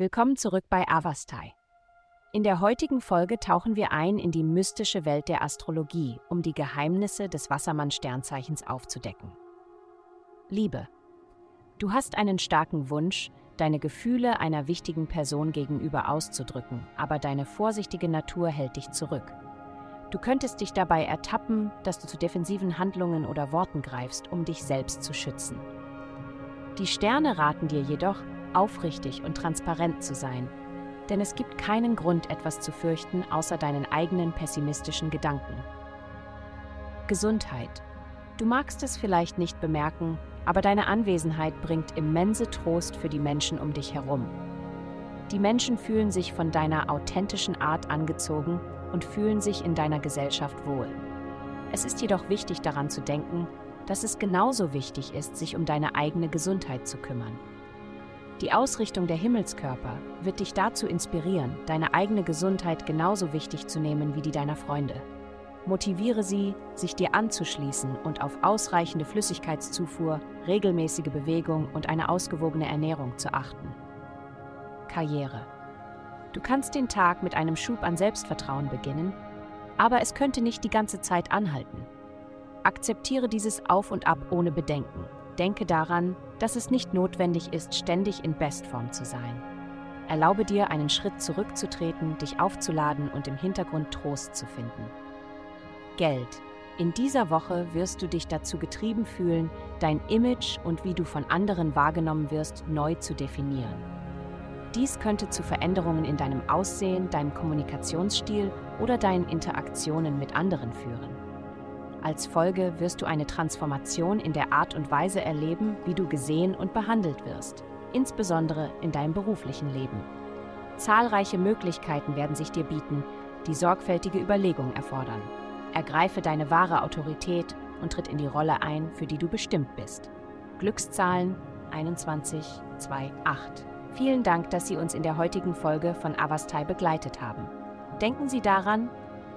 Willkommen zurück bei Avastai. In der heutigen Folge tauchen wir ein in die mystische Welt der Astrologie, um die Geheimnisse des Wassermann-Sternzeichens aufzudecken. Liebe. Du hast einen starken Wunsch, deine Gefühle einer wichtigen Person gegenüber auszudrücken, aber deine vorsichtige Natur hält dich zurück. Du könntest dich dabei ertappen, dass du zu defensiven Handlungen oder Worten greifst, um dich selbst zu schützen. Die Sterne raten dir jedoch, aufrichtig und transparent zu sein, denn es gibt keinen Grund, etwas zu fürchten, außer deinen eigenen pessimistischen Gedanken. Gesundheit. Du magst es vielleicht nicht bemerken, aber deine Anwesenheit bringt immense Trost für die Menschen um dich herum. Die Menschen fühlen sich von deiner authentischen Art angezogen und fühlen sich in deiner Gesellschaft wohl. Es ist jedoch wichtig daran zu denken, dass es genauso wichtig ist, sich um deine eigene Gesundheit zu kümmern. Die Ausrichtung der Himmelskörper wird dich dazu inspirieren, deine eigene Gesundheit genauso wichtig zu nehmen wie die deiner Freunde. Motiviere sie, sich dir anzuschließen und auf ausreichende Flüssigkeitszufuhr, regelmäßige Bewegung und eine ausgewogene Ernährung zu achten. Karriere. Du kannst den Tag mit einem Schub an Selbstvertrauen beginnen, aber es könnte nicht die ganze Zeit anhalten. Akzeptiere dieses Auf und Ab ohne Bedenken denke daran, dass es nicht notwendig ist, ständig in Bestform zu sein. Erlaube dir, einen Schritt zurückzutreten, dich aufzuladen und im Hintergrund Trost zu finden. Geld. In dieser Woche wirst du dich dazu getrieben fühlen, dein Image und wie du von anderen wahrgenommen wirst, neu zu definieren. Dies könnte zu Veränderungen in deinem Aussehen, deinem Kommunikationsstil oder deinen Interaktionen mit anderen führen. Als Folge wirst du eine Transformation in der Art und Weise erleben, wie du gesehen und behandelt wirst, insbesondere in deinem beruflichen Leben. Zahlreiche Möglichkeiten werden sich dir bieten, die sorgfältige Überlegung erfordern. Ergreife deine wahre Autorität und tritt in die Rolle ein, für die du bestimmt bist. Glückszahlen 2128. Vielen Dank, dass Sie uns in der heutigen Folge von Avastai begleitet haben. Denken Sie daran,